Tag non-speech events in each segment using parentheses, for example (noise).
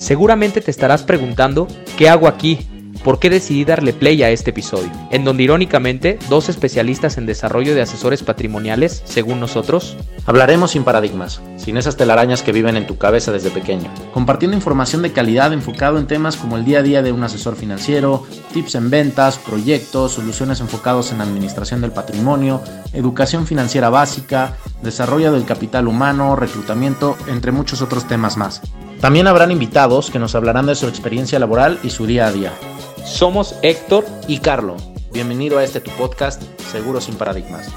Seguramente te estarás preguntando, ¿qué hago aquí? ¿Por qué decidí darle play a este episodio? En donde irónicamente, dos especialistas en desarrollo de asesores patrimoniales, según nosotros, hablaremos sin paradigmas, sin esas telarañas que viven en tu cabeza desde pequeño, compartiendo información de calidad enfocado en temas como el día a día de un asesor financiero, tips en ventas, proyectos, soluciones enfocados en administración del patrimonio, educación financiera básica, desarrollo del capital humano, reclutamiento, entre muchos otros temas más. También habrán invitados que nos hablarán de su experiencia laboral y su día a día. Somos Héctor Y Carlo, bienvenido a este tu podcast, Seguro sin Paradigmas.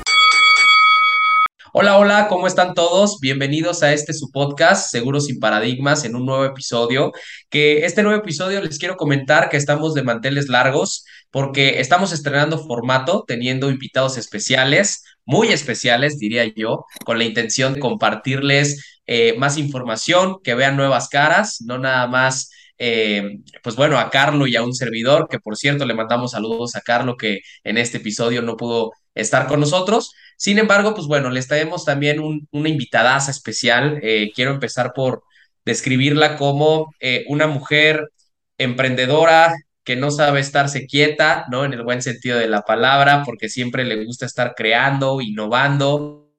Hola, hola, ¿cómo están todos? Bienvenidos a este su podcast, Seguros sin Paradigmas, en un nuevo episodio. Que este nuevo episodio les quiero comentar que estamos de manteles largos porque estamos estrenando formato, teniendo invitados especiales, muy especiales, diría yo, con la intención de compartirles eh, más información, que vean nuevas caras, no nada más eh, pues bueno, a Carlo y a un servidor, que por cierto le mandamos saludos a Carlo, que en este episodio no pudo estar con nosotros. Sin embargo, pues bueno, les traemos también un, una invitadaza especial. Eh, quiero empezar por describirla como eh, una mujer emprendedora que no sabe estarse quieta, ¿no? En el buen sentido de la palabra, porque siempre le gusta estar creando, innovando,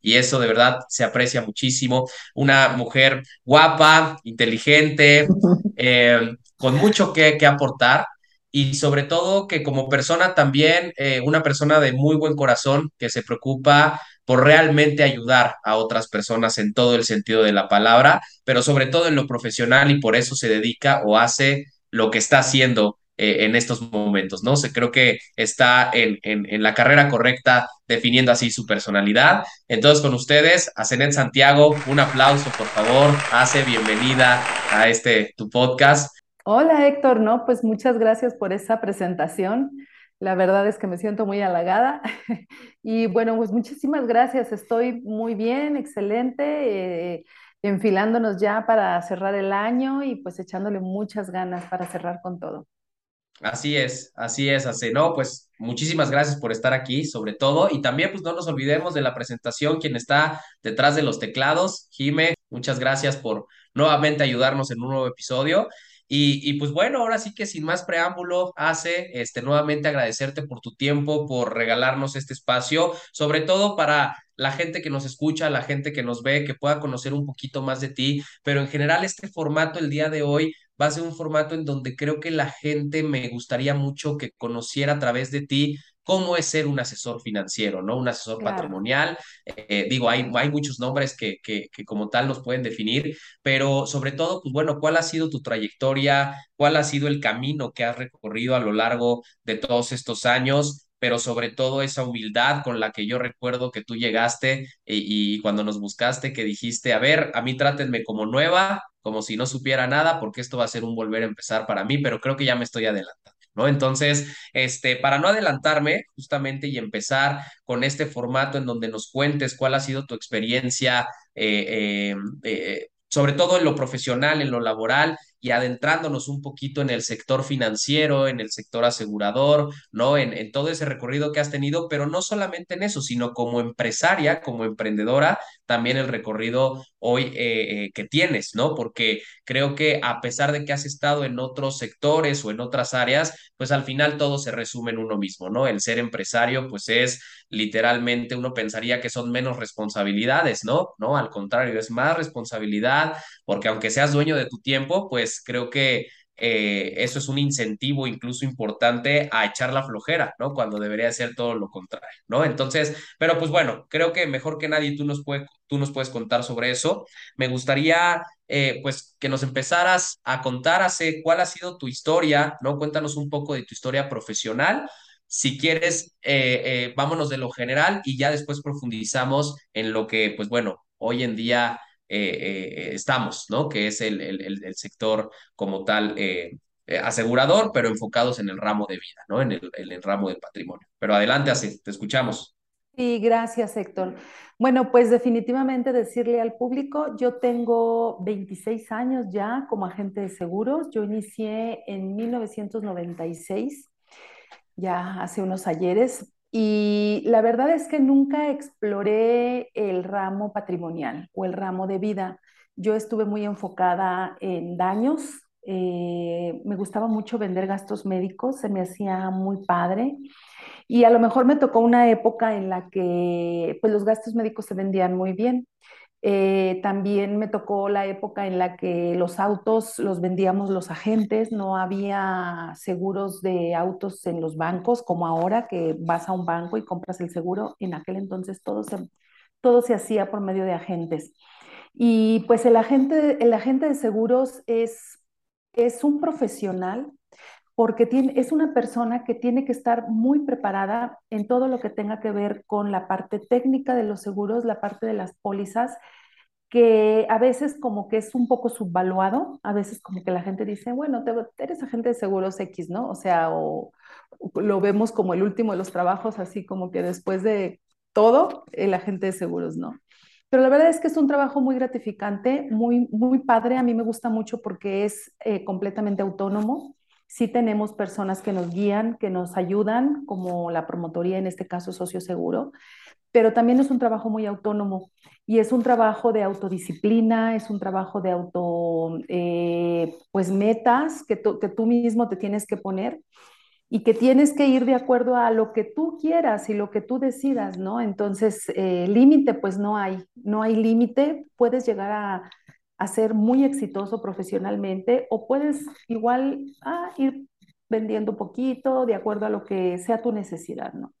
y eso de verdad se aprecia muchísimo. Una mujer guapa, inteligente, (laughs) eh, con mucho que, que, aportar y sobre todo que como persona también, eh, una persona de muy buen corazón que se preocupa por realmente ayudar a otras personas en todo el sentido de la palabra, pero sobre todo en lo profesional y por eso se dedica o hace lo que está haciendo eh, en estos momentos, ¿no? Se creo que está en, en, en, la carrera correcta definiendo así su personalidad. Entonces, con ustedes, a Santiago, un aplauso, por favor. Hace bienvenida a este tu podcast. Hola, Héctor, ¿no? Pues muchas gracias por esa presentación. La verdad es que me siento muy halagada. (laughs) y bueno, pues muchísimas gracias. Estoy muy bien, excelente. Eh, enfilándonos ya para cerrar el año y pues echándole muchas ganas para cerrar con todo. Así es, así es, así. No, pues muchísimas gracias por estar aquí, sobre todo. Y también, pues no nos olvidemos de la presentación, quien está detrás de los teclados, Jime. Muchas gracias por nuevamente ayudarnos en un nuevo episodio. Y, y, pues bueno, ahora sí que sin más preámbulo, hace este, nuevamente agradecerte por tu tiempo, por regalarnos este espacio, sobre todo para la gente que nos escucha, la gente que nos ve, que pueda conocer un poquito más de ti, pero en general este formato el día de hoy va a ser un formato en donde creo que la gente me gustaría mucho que conociera a través de ti cómo es ser un asesor financiero, ¿no? Un asesor claro. patrimonial. Eh, digo, hay, hay muchos nombres que, que, que, como tal nos pueden definir, pero sobre todo, pues bueno, ¿cuál ha sido tu trayectoria? ¿Cuál ha sido el camino que has recorrido a lo largo de todos estos años? Pero sobre todo esa humildad con la que yo recuerdo que tú llegaste y, cuando nos buscaste, que dijiste, a ver, a mí trátenme como nueva, como si no supiera nada, porque esto va a ser un volver a empezar para mí, pero creo que ya me estoy adelantando. ¿No? Entonces, este, para no adelantarme justamente y empezar con este formato en donde nos cuentes cuál ha sido tu experiencia, eh, eh, eh, sobre todo en lo profesional, en lo laboral y adentrándonos un poquito en el sector financiero, en el sector asegurador, ¿no? En, todo ese recorrido que has tenido, pero no solamente en eso, sino como empresaria, como emprendedora, también el recorrido hoy eh, eh, que tienes, ¿no? Porque creo que a pesar de que has estado en otros sectores o en otras áreas, pues al final todo se resume en uno mismo, ¿no? El ser empresario, pues es literalmente, uno pensaría que son menos responsabilidades, ¿no? No, al contrario, es más responsabilidad, porque aunque seas dueño de tu tiempo, pues creo que eh, eso es un incentivo incluso importante a echar la flojera, ¿no? Cuando debería ser todo lo contrario, ¿no? Entonces, pero pues bueno, creo que mejor que nadie tú nos, puede, tú nos puedes contar sobre eso. Me gustaría, eh, pues, que nos empezaras a contar hace cuál ha sido tu historia, ¿no? Cuéntanos un poco de tu historia profesional. Si quieres, eh, eh, vámonos de lo general y ya después profundizamos en lo que, pues bueno, hoy en día eh, eh, estamos, ¿no? Que es el, el, el sector como tal eh, asegurador, pero enfocados en el ramo de vida, ¿no? En el, en ramo del patrimonio. Pero adelante, así, te escuchamos. Sí, gracias, Héctor. Bueno, pues definitivamente decirle al público, yo tengo 26 años ya como agente de seguros. Yo inicié en 1996, ya hace unos ayeres, y la verdad es que nunca exploré el ramo patrimonial o el ramo de vida. yo estuve muy enfocada en daños. Eh, me gustaba mucho vender gastos médicos, se me hacía muy padre. Y a lo mejor me tocó una época en la que pues, los gastos médicos se vendían muy bien. Eh, también me tocó la época en la que los autos los vendíamos los agentes, no había seguros de autos en los bancos como ahora que vas a un banco y compras el seguro. En aquel entonces todo se, todo se hacía por medio de agentes. Y pues el agente, el agente de seguros es, es un profesional porque tiene, es una persona que tiene que estar muy preparada en todo lo que tenga que ver con la parte técnica de los seguros, la parte de las pólizas, que a veces como que es un poco subvaluado, a veces como que la gente dice, bueno, te, eres agente de seguros X, ¿no? O sea, o, lo vemos como el último de los trabajos, así como que después de todo, el agente de seguros, ¿no? Pero la verdad es que es un trabajo muy gratificante, muy, muy padre, a mí me gusta mucho porque es eh, completamente autónomo Sí tenemos personas que nos guían, que nos ayudan, como la promotoría, en este caso Socio Seguro, pero también es un trabajo muy autónomo y es un trabajo de autodisciplina, es un trabajo de auto, eh, pues metas que, tú mismo te tienes que poner y que tienes que ir de acuerdo a lo que tú quieras y lo que tú decidas, ¿no? Entonces, eh, límite, pues no hay, no hay límite, puedes llegar a, a ser muy exitoso profesionalmente o puedes igual ah, ir vendiendo poquito de acuerdo a lo que sea tu necesidad, ¿no?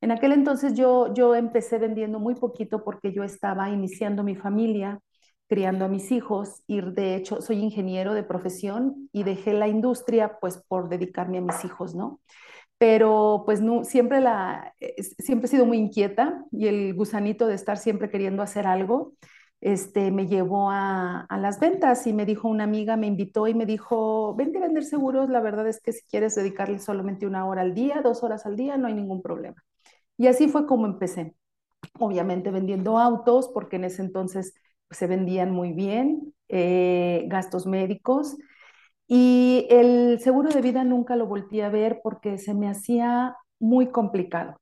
En aquel entonces yo, yo empecé vendiendo muy poquito porque yo estaba iniciando mi familia, criando a mis hijos y de hecho soy ingeniero de profesión y dejé la industria pues por dedicarme a mis hijos, ¿no? Pero pues no, siempre, la, siempre he sido muy inquieta y el gusanito de estar siempre queriendo hacer algo este, me llevó a, las ventas y me dijo una amiga, me invitó y me dijo, vente a vender seguros, la verdad es que si quieres dedicarle solamente una hora al día, dos horas al día, no hay ningún problema. Y así fue como empecé, obviamente vendiendo autos, porque en ese entonces pues, se vendían muy bien, eh, gastos médicos, y el seguro de vida nunca lo volví a ver porque se me hacía muy complicado.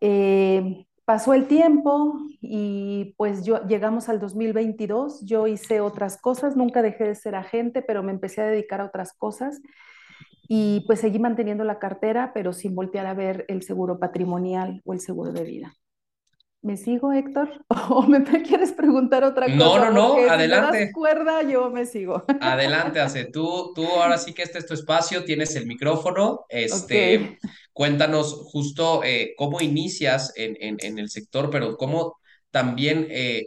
Eh, pasó el tiempo y pues yo llegamos al 2022, yo hice otras cosas, nunca dejé de ser agente, pero me empecé a dedicar a otras cosas y pues seguí manteniendo la cartera, pero sin voltear a ver el seguro patrimonial o el seguro de vida. ¿Me sigo, Héctor? (laughs) ¿O me quieres preguntar otra cosa? No, no, no, adelante. Si me das cuerda, yo me sigo. Adelante, Ace. Tú, tú ahora sí que este es tu espacio, tienes el micrófono. Este, Cuéntanos justo eh, cómo inicias en, en, el sector, pero cómo también eh,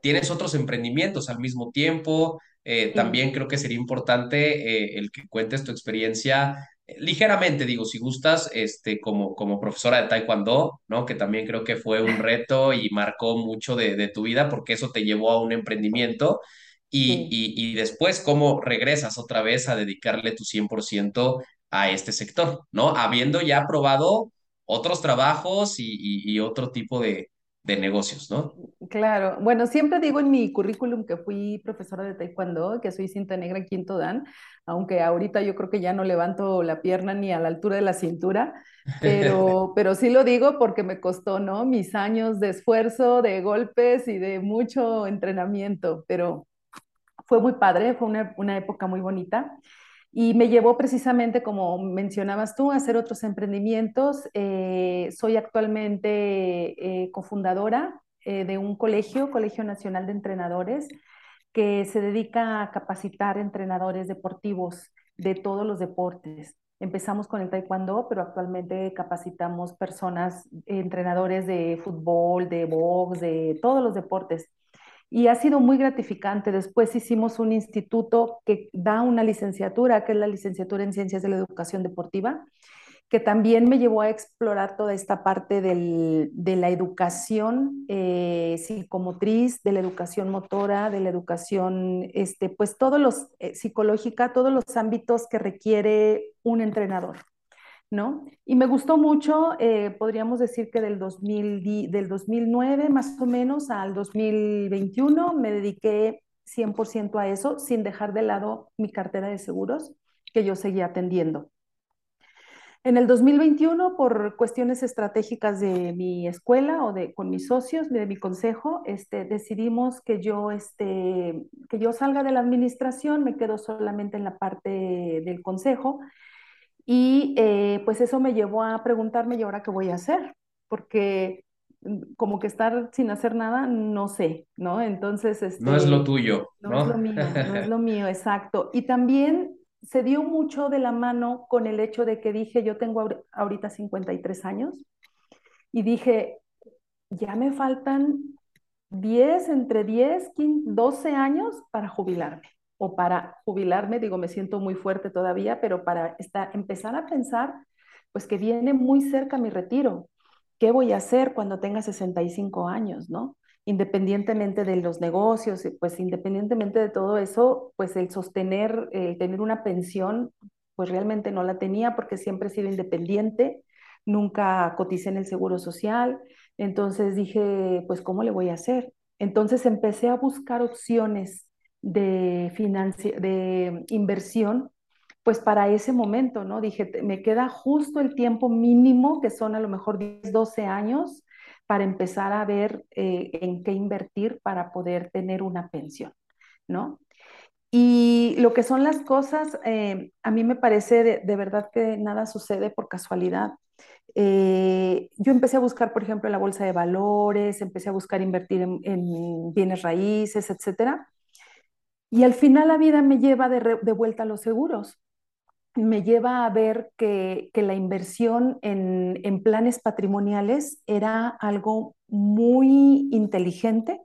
tienes otros emprendimientos al mismo tiempo. Eh, también creo que sería importante el que cuentes tu experiencia ligeramente, digo, si gustas, este, como, como profesora de Taekwondo, ¿no? Que también creo que fue un reto y marcó mucho de, tu vida porque eso te llevó a un emprendimiento. Y, y, y, después, ¿cómo regresas otra vez a dedicarle tu 100% a este sector, ¿no? Habiendo ya probado otros trabajos y, otro tipo de, negocios, ¿no? Claro, bueno, siempre digo en mi currículum que fui profesora de taekwondo, que soy cinta negra en quinto dan, aunque ahorita yo creo que ya no levanto la pierna ni a la altura de la cintura, pero, (laughs) pero sí lo digo porque me costó, ¿no? Mis años de esfuerzo, de golpes y de mucho entrenamiento, pero fue muy padre, fue una, una época muy bonita. Y me llevó precisamente, como mencionabas tú, a hacer otros emprendimientos. Eh, soy actualmente eh, cofundadora eh, de un colegio, Colegio Nacional de Entrenadores, que se dedica a capacitar entrenadores deportivos de todos los deportes. Empezamos con el taekwondo, pero actualmente capacitamos personas, entrenadores de fútbol, de box, de todos los deportes y ha sido muy gratificante. Después hicimos un instituto que da una licenciatura, que es la licenciatura en Ciencias de la Educación Deportiva, que también me llevó a explorar toda esta parte de la educación eh, psicomotriz, de la educación motora, de la educación, este, pues todos los, eh, psicológica, todos los ámbitos que requiere un entrenador. ¿No? Y me gustó mucho, eh, podríamos decir que del, 2000, del 2009 más o menos al 2021 me dediqué 100% a eso, sin dejar de lado mi cartera de seguros que yo seguía atendiendo. En el 2021, por cuestiones estratégicas de mi escuela o de con mis socios, de mi consejo, este, decidimos que yo, este, que yo salga de la administración, me quedo solamente en la parte del consejo. Y eh, pues eso me llevó a preguntarme, ¿y ahora qué voy a hacer? Porque mm, como que estar sin hacer nada, no sé, ¿no? Entonces, este, no es lo tuyo, ¿no? No es lo mío, no es lo mío, exacto. Y también se dio mucho de la mano con el hecho de que dije, yo tengo ahorita 53 años y dije, ya me faltan 10, entre 10, 15, 12 años para jubilarme. O para jubilarme, digo, me siento muy fuerte todavía, pero para estar, empezar a pensar, pues que viene muy cerca mi retiro. ¿Qué voy a hacer cuando tenga 65 años, no? independientemente de los negocios, pues independientemente de todo eso, pues el sostener, el tener una pensión, pues realmente no la tenía porque siempre he sido independiente, nunca coticé en el seguro social, entonces dije, pues ¿cómo le voy a hacer? Entonces empecé a buscar opciones de, de inversión, pues para ese momento, ¿no? Dije, me queda justo el tiempo mínimo, que son a lo mejor 10, 12 años, para empezar a ver eh, en qué invertir para poder tener una pensión, ¿no? Y lo que son las cosas, eh, a mí me parece de, verdad que nada sucede por casualidad. Eh, yo empecé a buscar, por ejemplo, la bolsa de valores, empecé a buscar invertir en bienes raíces, etcétera. Y al final la vida me lleva de, vuelta a los seguros me lleva a ver que, la inversión en, planes patrimoniales era algo muy inteligente,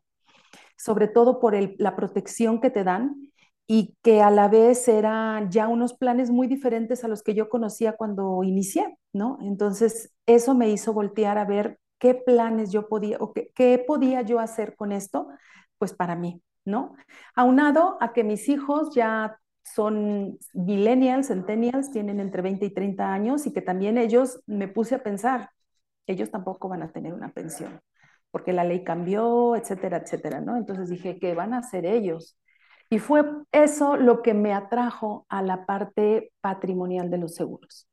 sobre todo por la protección que te dan y que a la vez eran ya unos planes muy diferentes a los que yo conocía cuando inicié, ¿no? Entonces, eso me hizo voltear a ver qué planes yo podía o qué podía yo hacer con esto, pues para mí, ¿no? Aunado a que mis hijos ya son millennials, centennials, tienen entre 20 y 30 años y que también ellos, me puse a pensar, ellos tampoco van a tener una pensión, porque la ley cambió, etcétera, etcétera, ¿no? Entonces dije, ¿qué van a hacer ellos? Y fue eso lo que me atrajo a la parte patrimonial de los seguros.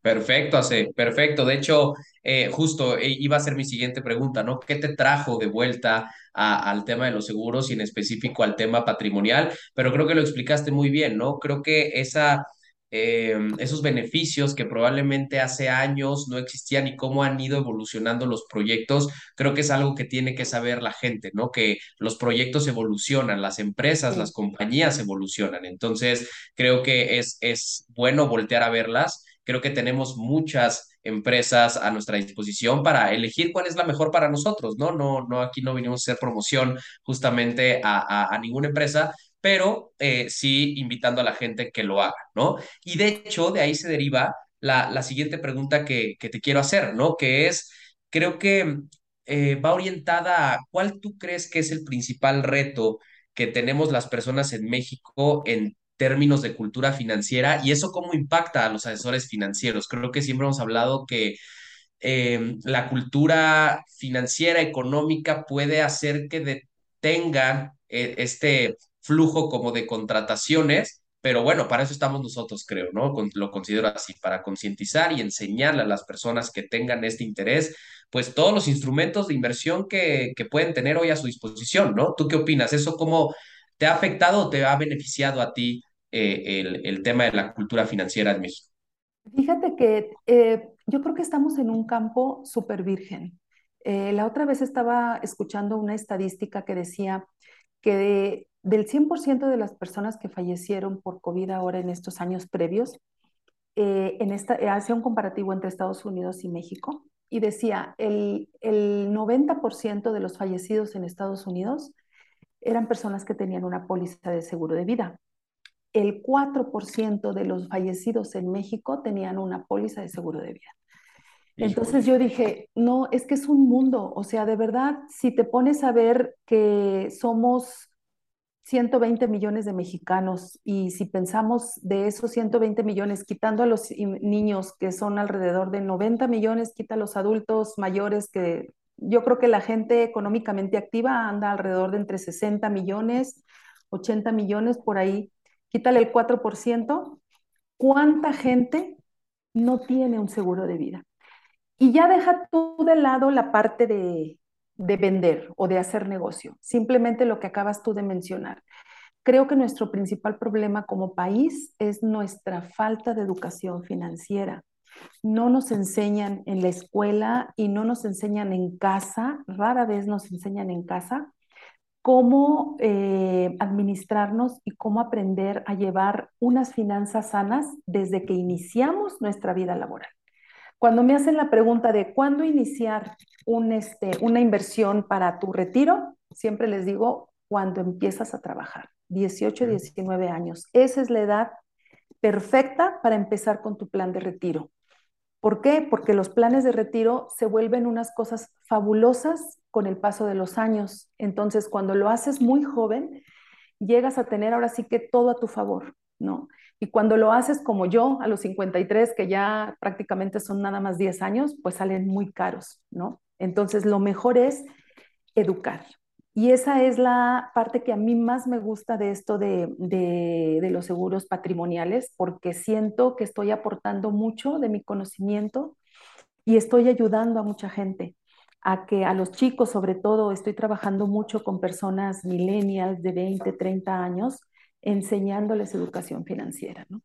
Perfecto, hace, perfecto. De hecho, eh, justo eh, iba a ser mi siguiente pregunta, ¿no? ¿Qué te trajo de vuelta al tema de los seguros y en específico al tema patrimonial? Pero creo que lo explicaste muy bien, ¿no? Creo que esa, em, esos beneficios que probablemente hace años no existían y cómo han ido evolucionando los proyectos, creo que es algo que tiene que saber la gente, ¿no? Que los proyectos evolucionan, las empresas, las compañías evolucionan. Entonces, creo que es, es bueno voltear a verlas Creo que tenemos muchas empresas a nuestra disposición para elegir cuál es la mejor para nosotros, ¿no? No, no aquí no vinimos a hacer promoción justamente a, ninguna empresa, pero eh, sí invitando a la gente que lo haga, ¿no? Y de hecho, de ahí se deriva la, la siguiente pregunta que, que, te quiero hacer, ¿no? Que es, creo que eh, va orientada a cuál tú crees que es el principal reto que tenemos las personas en México en términos de cultura financiera y eso cómo impacta a los asesores financieros. Creo que siempre hemos hablado que eh, la cultura financiera, económica puede hacer que detenga eh, este flujo como de contrataciones, pero bueno, para eso estamos nosotros, creo, ¿no? lo considero así, para concientizar y enseñarle a las personas que tengan este interés, pues todos los instrumentos de inversión que, que pueden tener hoy a su disposición, ¿no? ¿Tú qué opinas? ¿Eso cómo te ha afectado o te ha beneficiado a ti eh, el, tema de la cultura financiera en México? Fíjate que eh, yo creo que estamos en un campo súper virgen. Eh, la otra vez estaba escuchando una estadística que decía que del 100% de las personas que fallecieron por COVID ahora en estos años previos, en esta, hacía un comparativo entre Estados Unidos y México y decía el, el 90% de los fallecidos en Estados Unidos eran personas que tenían una póliza de seguro de vida el 4% de los fallecidos en México tenían una póliza de seguro de vida. Entonces yo dije, no, es que es un mundo, o sea, de verdad, si te pones a ver que somos 120 millones de mexicanos y si pensamos de esos 120 millones, quitando a los niños que son alrededor de 90 millones, quita a los adultos mayores que yo creo que la gente económicamente activa anda alrededor de entre 60 millones, 80 millones por ahí quítale el 4%, ¿cuánta gente no tiene un seguro de vida. Y ya deja tú de lado la parte de, de vender o de hacer negocio, simplemente lo que acabas tú de mencionar. Creo que nuestro principal problema como país es nuestra falta de educación financiera. No nos enseñan en la escuela y no nos enseñan en casa, rara vez nos enseñan en casa cómo eh, administrarnos y cómo aprender a llevar unas finanzas sanas desde que iniciamos nuestra vida laboral. Cuando me hacen la pregunta de cuándo iniciar un, este, una inversión para tu retiro, siempre les digo cuando empiezas a trabajar, 18, 19 años. Esa es la edad perfecta para empezar con tu plan de retiro. ¿Por qué? Porque los planes de retiro se vuelven unas cosas fabulosas con el paso de los años. Entonces, cuando lo haces muy joven, llegas a tener ahora sí que todo a tu favor, ¿no? Y cuando lo haces como yo, a los 53, que ya prácticamente son nada más 10 años, pues salen muy caros, ¿no? Entonces, lo mejor es educar. Y esa es la parte que a mí más me gusta de esto de, de, los seguros patrimoniales, porque siento que estoy aportando mucho de mi conocimiento y estoy ayudando a mucha gente a que a los chicos, sobre todo, estoy trabajando mucho con personas millennials de 20, 30 años, enseñándoles educación financiera, ¿no?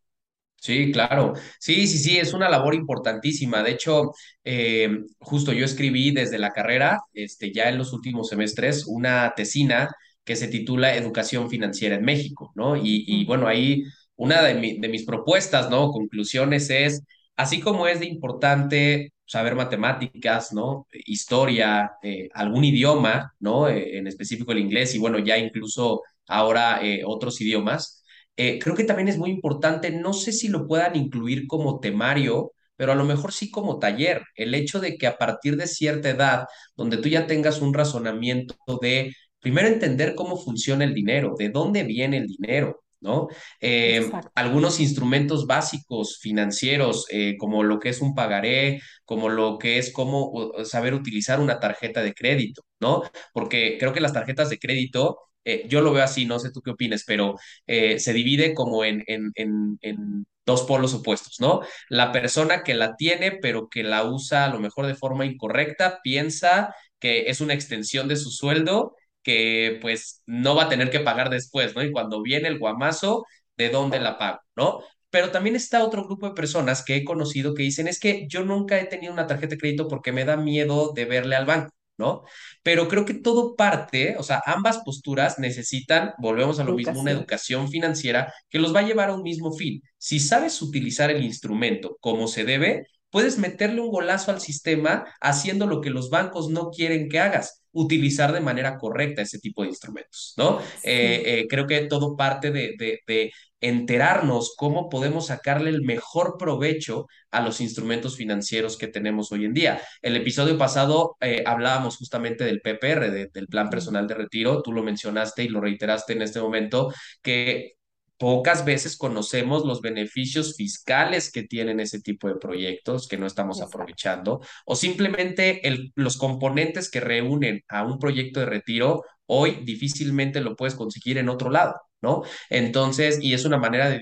Sí, claro. Sí, sí, sí, es una labor importantísima. De hecho, eh, justo yo escribí desde la carrera, este, ya en los últimos semestres, una tesina que se titula Educación Financiera en México, ¿no? Y, y bueno, ahí una de, de mis propuestas, ¿no? Conclusiones es, así como es de importante saber matemáticas, ¿no? Historia, eh, algún idioma, ¿no? Eh, en específico el inglés y bueno, ya incluso ahora otros idiomas eh, creo que también es muy importante, no sé si lo puedan incluir como temario, pero a lo mejor sí como taller. El hecho de que a partir de cierta edad, donde tú ya tengas un razonamiento de, primero entender cómo funciona el dinero, de dónde viene el dinero, ¿no? Eh, algunos instrumentos básicos financieros, eh, como lo que es un pagaré, como lo que es cómo saber utilizar una tarjeta de crédito, ¿no? Porque creo que las tarjetas de crédito eh, yo lo veo así, no sé tú qué opines, pero eh, se divide como en, en, en, en, dos polos opuestos, ¿no? La persona que la tiene, pero que la usa a lo mejor de forma incorrecta, piensa que es una extensión de su sueldo que pues no va a tener que pagar después, ¿no? Y cuando viene el guamazo, ¿de dónde la pago, ¿no? Pero también está otro grupo de personas que he conocido que dicen, es que yo nunca he tenido una tarjeta de crédito porque me da miedo de verle al banco. ¿No? Pero creo que todo parte, o sea, ambas posturas necesitan, volvemos a lo mismo, una educación financiera que los va a llevar a un mismo fin. Si sabes utilizar el instrumento como se debe, puedes meterle un golazo al sistema haciendo lo que los bancos no quieren que hagas, utilizar de manera correcta ese tipo de instrumentos, ¿no? Eh, eh, creo que todo parte de, de, enterarnos cómo podemos sacarle el mejor provecho a los instrumentos financieros que tenemos hoy en día. El episodio pasado eh, hablábamos justamente del PPR, del Plan Personal de Retiro, tú lo mencionaste y lo reiteraste en este momento, que pocas veces conocemos los beneficios fiscales que tienen ese tipo de proyectos que no estamos aprovechando o simplemente los componentes que reúnen a un proyecto de retiro hoy difícilmente lo puedes conseguir en otro lado. ¿no? Entonces, y es una manera de,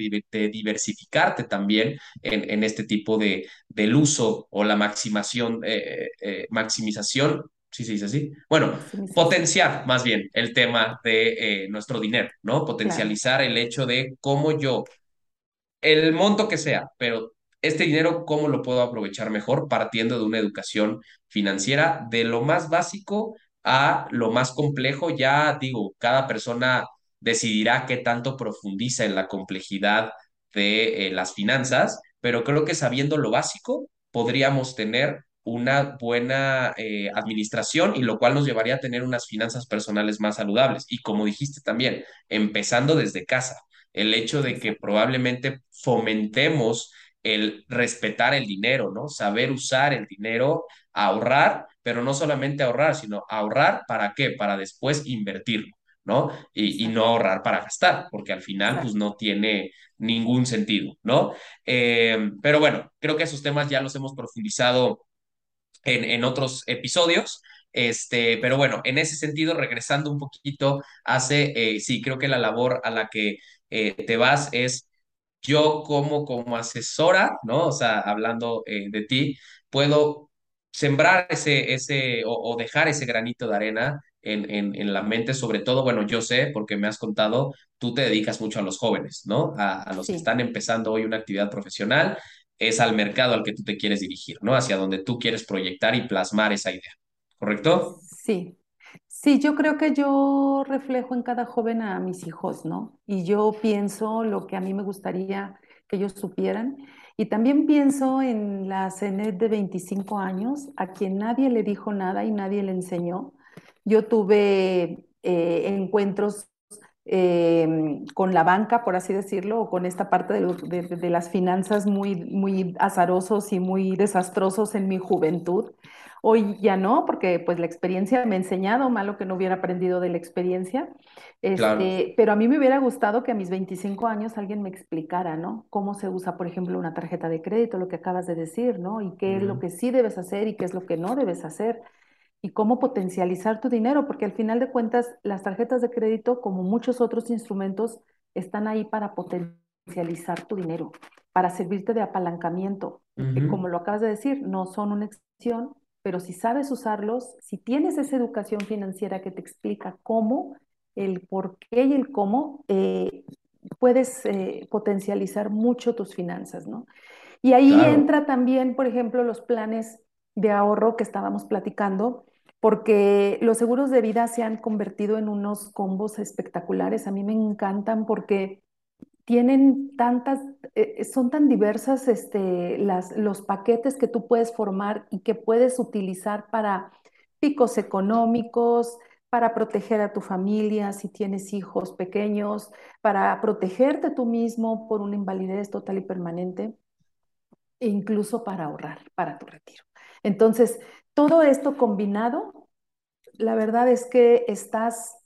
diversificarte también en, este tipo de, del uso o la maximación, eh, eh, maximización sí se dice así. Bueno, potenciar más bien el tema de eh, nuestro dinero, ¿no? Potencializar el hecho de cómo yo, el monto que sea, pero este dinero, cómo lo puedo aprovechar mejor partiendo de una educación financiera de lo más básico a lo más complejo. Ya digo, cada persona decidirá qué tanto profundiza en la complejidad de eh, las finanzas, pero creo que sabiendo lo básico, podríamos tener una buena eh, administración y lo cual nos llevaría a tener unas finanzas personales más saludables. Y como dijiste también, empezando desde casa, el hecho de que probablemente fomentemos el respetar el dinero, ¿no? Saber usar el dinero, ahorrar, pero no solamente ahorrar, sino ahorrar para qué? Para después invertirlo. ¿no? Y, no ahorrar para gastar, porque al final pues no tiene ningún sentido, ¿no? Eh, pero bueno, creo que esos temas ya los hemos profundizado en, otros episodios. Este, pero bueno, en ese sentido, regresando un poquito, hace, eh, sí, creo que la labor a la que eh, te vas es yo como, como asesora, ¿no? O sea, hablando eh, de ti, puedo sembrar ese, ese o, o dejar ese granito de arena en, en, en, la mente, sobre todo, bueno, yo sé, porque me has contado, tú te dedicas mucho a los jóvenes, ¿no? A, a los que están empezando hoy una actividad profesional, es al mercado al que tú te quieres dirigir, ¿no? Hacia donde tú quieres proyectar y plasmar esa idea, ¿correcto? sí. Sí, yo creo que yo reflejo en cada joven a mis hijos, ¿no? Y yo pienso lo que a mí me gustaría que ellos supieran. Y también pienso en la CENET de 25 años, a quien nadie le dijo nada y nadie le enseñó. Yo tuve eh, encuentros eh, con la banca, por así decirlo, o con esta parte de, los- de- de las finanzas muy, muy azarosos y muy desastrosos en mi juventud. Hoy ya no, porque pues la experiencia me ha enseñado, malo que no hubiera aprendido de la experiencia, Claro. este, pero a mí me hubiera gustado que a mis 25 años alguien me explicara, ¿no? Cómo se usa, por ejemplo, una tarjeta de crédito, lo que acabas de decir, ¿no? Y qué es lo que sí debes hacer y qué es lo que no debes hacer y cómo potencializar tu dinero, porque al final de cuentas las tarjetas de crédito, como muchos otros instrumentos, están ahí para potencializar tu dinero, para servirte de apalancamiento. Eh, Como Ujú. lo acabas de decir, no son una excepción, pero si sabes usarlos, si tienes esa educación financiera que te explica cómo, el por qué y el cómo, eh, puedes eh, potencializar mucho tus finanzas, ¿no? Y ahí Claro. entra también, por ejemplo, los planes de ahorro que estábamos platicando, porque los seguros de vida se han convertido en unos combos espectaculares. A mí me encantan porque tienen tantas, eh, son tan diversas este, las, los paquetes que tú puedes formar y que puedes utilizar para picos económicos, para proteger a tu familia si tienes hijos pequeños, para protegerte tú mismo por una invalidez total y permanente e incluso para ahorrar para tu retiro. Entonces, todo esto combinado, la verdad es que estás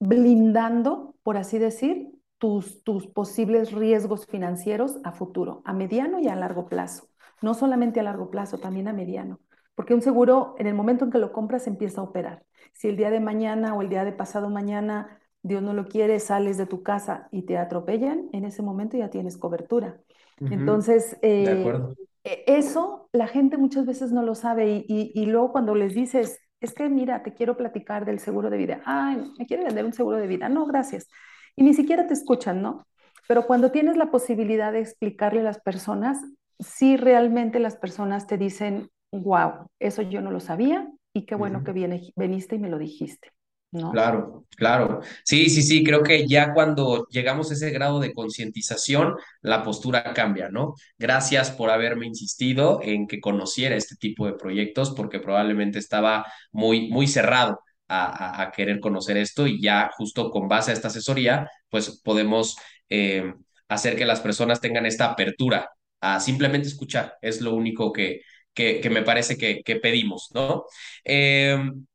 blindando, por así decir, tus, tus posibles riesgos financieros a futuro, a mediano y a largo plazo. No solamente a largo plazo, también a mediano. Porque un seguro, en el momento en que lo compras, empieza a operar. Si el día de mañana o el día de pasado mañana, Dios no lo quiere, sales de tu casa y te atropellan, en ese momento ya tienes cobertura. Ujú. Entonces, De eh, acuerdo. Eso la gente muchas veces no lo sabe y, y- y luego cuando les dices, es que mira, te quiero platicar del seguro de vida. Ay, ¿me quiere vender un seguro de vida? No, gracias. Y ni siquiera te escuchan, ¿no? Pero cuando tienes la posibilidad de explicarle a las personas, sí realmente las personas te dicen, wow, eso yo no lo sabía y qué bueno que viene, viniste y me lo dijiste, Claro, claro. Sí, sí, sí, creo que ya cuando llegamos a ese grado de concientización, la postura cambia, ¿no? Gracias por haberme insistido en que conociera este tipo de proyectos, porque probablemente estaba muy, muy cerrado a, a- querer conocer esto y ya justo con base a esta asesoría, pues podemos eh, hacer que las personas tengan esta apertura a simplemente escuchar. Es lo único que, que, que me parece que, pedimos, ¿no? Em,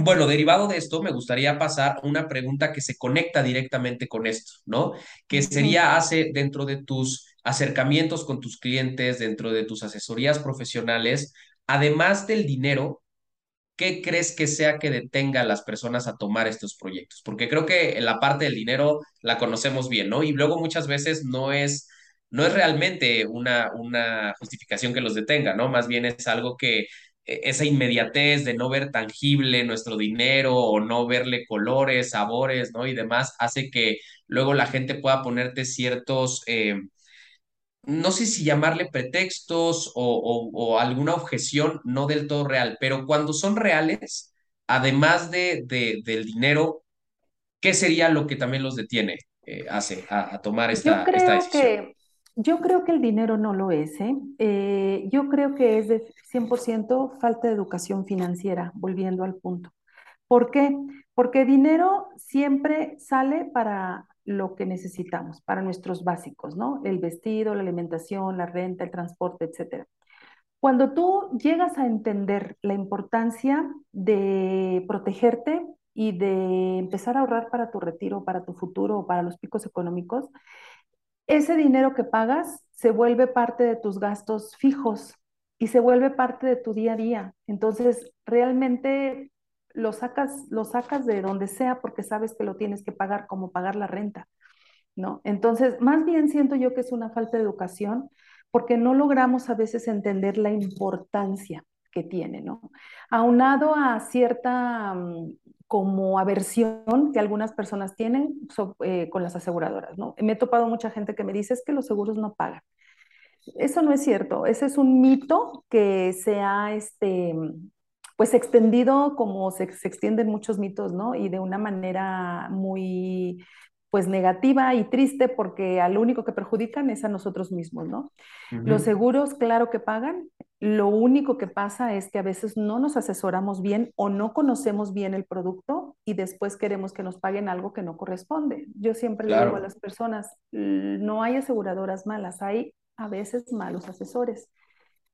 bueno, derivado de esto, me gustaría pasar a una pregunta que se conecta directamente con esto, ¿no? Que sería, hace dentro de tus acercamientos con tus clientes, dentro de tus asesorías profesionales, además del dinero, ¿qué crees que sea que detenga a las personas a tomar estos proyectos? Porque creo que la parte del dinero la conocemos bien, ¿no? Y luego muchas veces no es, no es realmente una, una justificación que los detenga, ¿no? Más bien es algo que esa inmediatez de no ver tangible nuestro dinero o no verle colores, sabores, ¿no? Y demás hace que luego la gente pueda ponerte ciertos... eh, no sé si llamarle pretextos o, o- o alguna objeción no del todo real, pero cuando son reales, además de, de- del dinero, ¿qué sería lo que también los detiene, eh, hace a, a tomar Yo esta, esta creo decisión? que, yo creo que el dinero no lo es, ¿eh? Eh, yo creo que es de 100% falta de educación financiera, volviendo al punto. ¿Por qué? Porque dinero siempre sale para lo que necesitamos, para nuestros básicos, ¿no? El vestido, la alimentación, la renta, el transporte, etcétera. Cuando tú llegas a entender la importancia de protegerte y de empezar a ahorrar para tu retiro, para tu futuro para los picos económicos, ese dinero que pagas se vuelve parte de tus gastos fijos y se vuelve parte de tu día a día. Entonces, realmente lo sacas, lo sacas de donde sea porque sabes que lo tienes que pagar, como pagar la renta. ¿no? Entonces, más bien siento yo que es una falta de educación porque no logramos a veces entender la importancia que tiene, ¿no? Aunado a cierta mm, como aversión que algunas personas tienen eh, con las aseguradoras, ¿no? Me he topado mucha gente que me dice es que los seguros no pagan. Eso no es cierto, ese es un mito que se ha este, pues extendido como se, se extienden muchos mitos, ¿no? Y de una manera muy pues negativa y triste porque al único que perjudican es a nosotros mismos, ¿no? Los seguros, claro que pagan, lo único que pasa es que a veces no nos asesoramos bien o no conocemos bien el producto y después queremos que nos paguen algo que no corresponde. Yo siempre le digo a las personas, no hay aseguradoras malas, hay a veces malos asesores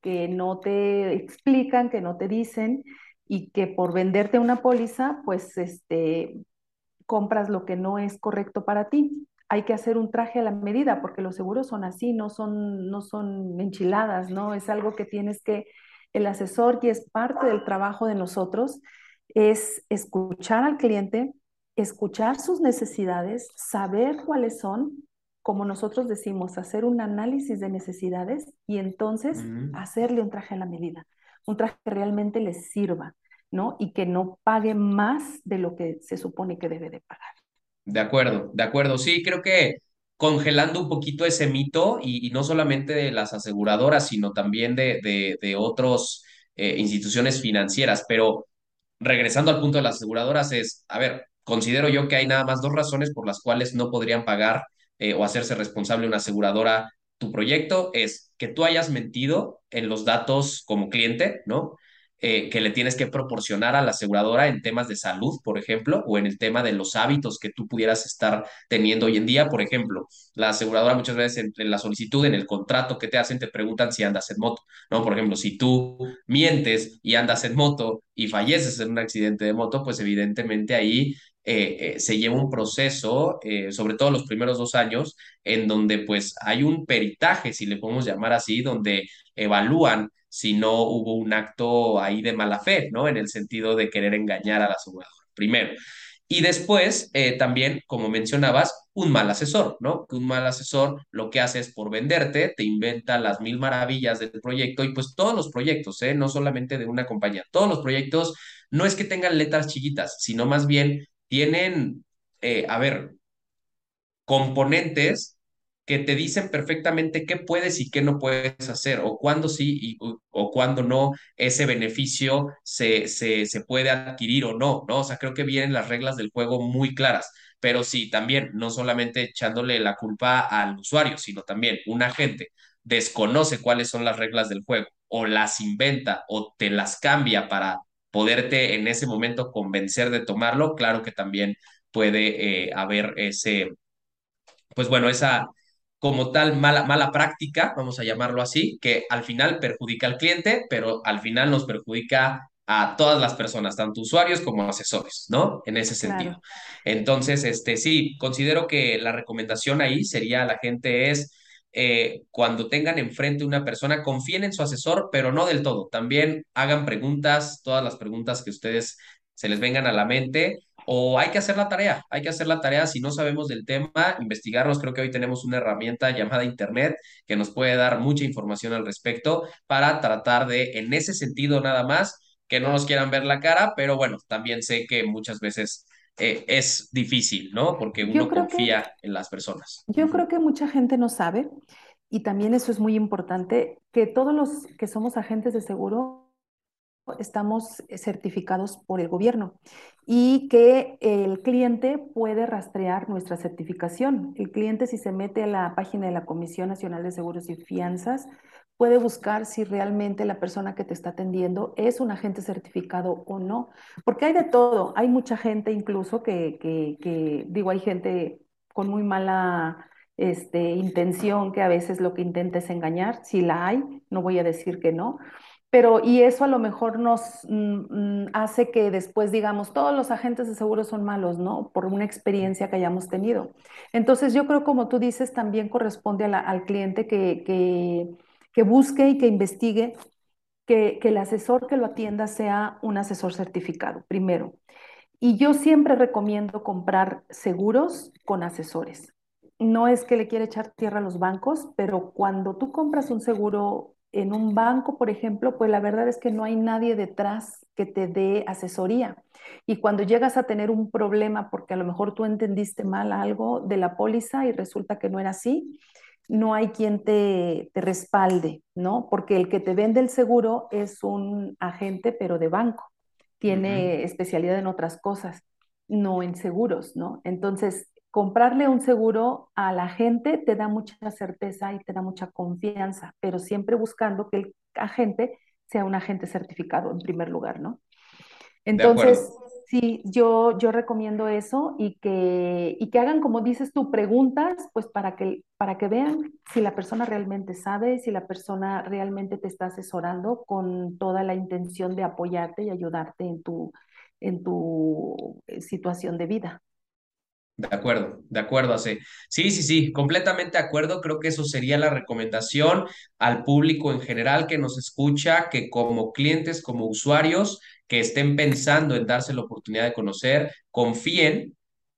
que no te explican, que no te dicen y que por venderte una póliza, pues este, compras lo que no es correcto para ti. Hay que hacer un traje a la medida porque los seguros son así, no son, no son enchiladas, ¿no? Es algo que tienes que, el asesor, y es parte del trabajo de nosotros, es escuchar al cliente, escuchar sus necesidades, saber cuáles son, como nosotros decimos, hacer un análisis de necesidades y entonces hacerle un traje a la medida, un traje que realmente les sirva. ¿No? Y que no pague más de lo que se supone que debe de pagar. De acuerdo, de acuerdo. Sí, creo que congelando un poquito ese mito y, no solamente de las aseguradoras, sino también de, de, otras eh, instituciones financieras. Pero regresando al punto de las aseguradoras es, a ver, considero yo que hay nada más dos razones por las cuales no podrían pagar eh, o hacerse responsable una aseguradora tu proyecto es que tú hayas mentido en los datos como cliente, ¿no? Eh, que le tienes que proporcionar a la aseguradora en temas de salud, por ejemplo, o en el tema de los hábitos que tú pudieras estar teniendo hoy en día. Por ejemplo, la aseguradora muchas veces en, la solicitud, en el contrato que te hacen, te preguntan si andas en moto, ¿no? Por ejemplo, si tú mientes y andas en moto y falleces en un accidente de moto, pues evidentemente ahí eh, eh, se lleva un proceso, sobre todo los primeros dos años, en donde pues hay un peritaje, si le podemos llamar así, donde evalúan si no hubo un acto ahí de mala fe, ¿no? En el sentido de querer engañar a la aseguradora, primero. Y después, eh, también, como mencionabas, un mal asesor, ¿no? Que un mal asesor lo que hace es por venderte, te inventa las mil maravillas del proyecto y pues todos los proyectos, ¿eh? No solamente de una compañía, todos los proyectos no es que tengan letras chiquitas, sino más bien tienen, eh, a ver, componentes que te dicen perfectamente qué puedes y qué no puedes hacer, o cuándo sí y, o, cuándo no ese beneficio se, se, se, puede adquirir o no, ¿no? O sea, creo que vienen las reglas del juego muy claras, pero sí, también, no solamente echándole la culpa al usuario, sino también un agente desconoce cuáles son las reglas del juego, o las inventa, o te las cambia para poderte en ese momento convencer de tomarlo, claro que también puede eh, haber ese, pues bueno, esa como tal mala, mala práctica, vamos a llamarlo así, que al final perjudica al cliente, pero al final nos perjudica a todas las personas, tanto usuarios como asesores, ¿no? En ese sentido. Entonces, este, sí, considero que la recomendación ahí sería a la gente es eh, cuando tengan enfrente una persona, confíen en su asesor, pero no del todo. También hagan preguntas, todas las preguntas que ustedes se les vengan a la mente o hay que hacer la tarea, hay que hacer la tarea si no sabemos del tema, investigarnos. Creo que hoy tenemos una herramienta llamada Internet que nos puede dar mucha información al respecto para tratar de, en ese sentido nada más, que no nos quieran ver la cara, pero bueno, también sé que muchas veces eh, es difícil, ¿no? Porque uno confía en las personas. Yo creo que mucha gente no sabe, y también eso es muy importante, que todos los que somos agentes de seguro estamos certificados por el gobierno y que el cliente puede rastrear nuestra certificación. El cliente si se mete a la página de la Comisión Nacional de Seguros y Fianzas, puede buscar si realmente la persona que te está atendiendo es un agente certificado o no. Porque hay de todo. Hay mucha gente incluso que, que, digo, hay gente con muy mala este, intención que a veces lo que intenta es engañar. Si la hay, no voy a decir que no pero y eso a lo mejor nos mm, mm, hace que después digamos, todos los agentes de seguro son malos, ¿no? Por una experiencia que hayamos tenido. Entonces yo creo, como tú dices, también corresponde al cliente que, que, busque y que investigue que, que el asesor que lo atienda sea un asesor certificado, primero. Y yo siempre recomiendo comprar seguros con asesores no es que le quiera echar tierra a los bancos, pero cuando tú compras un seguro en un banco, por ejemplo, pues la verdad es que no hay nadie detrás que te dé asesoría. Y cuando llegas a tener un problema porque a lo mejor tú entendiste mal algo de la póliza y resulta que no era así, no hay quien te, te respalde, ¿no? Porque el que te vende el seguro es un agente, pero de banco. Tiene especialidad en otras cosas, no en seguros, ¿no? Entonces, comprarle un seguro a la gente te da mucha certeza y te da mucha confianza, pero siempre buscando que el agente sea un agente certificado en primer lugar, ¿no? Entonces, sí, yo, yo recomiendo eso y que, y que hagan, como dices tú, preguntas, pues para que, para que vean si la persona realmente sabe, si la persona realmente te está asesorando con toda la intención de apoyarte y ayudarte en tu, en tu eh, situación de vida. De acuerdo, de acuerdo, así. Sí, sí, sí, completamente de acuerdo. Creo que eso sería la recomendación al público en general que nos escucha, que como clientes, como usuarios que estén pensando en darse la oportunidad de conocer, confíen,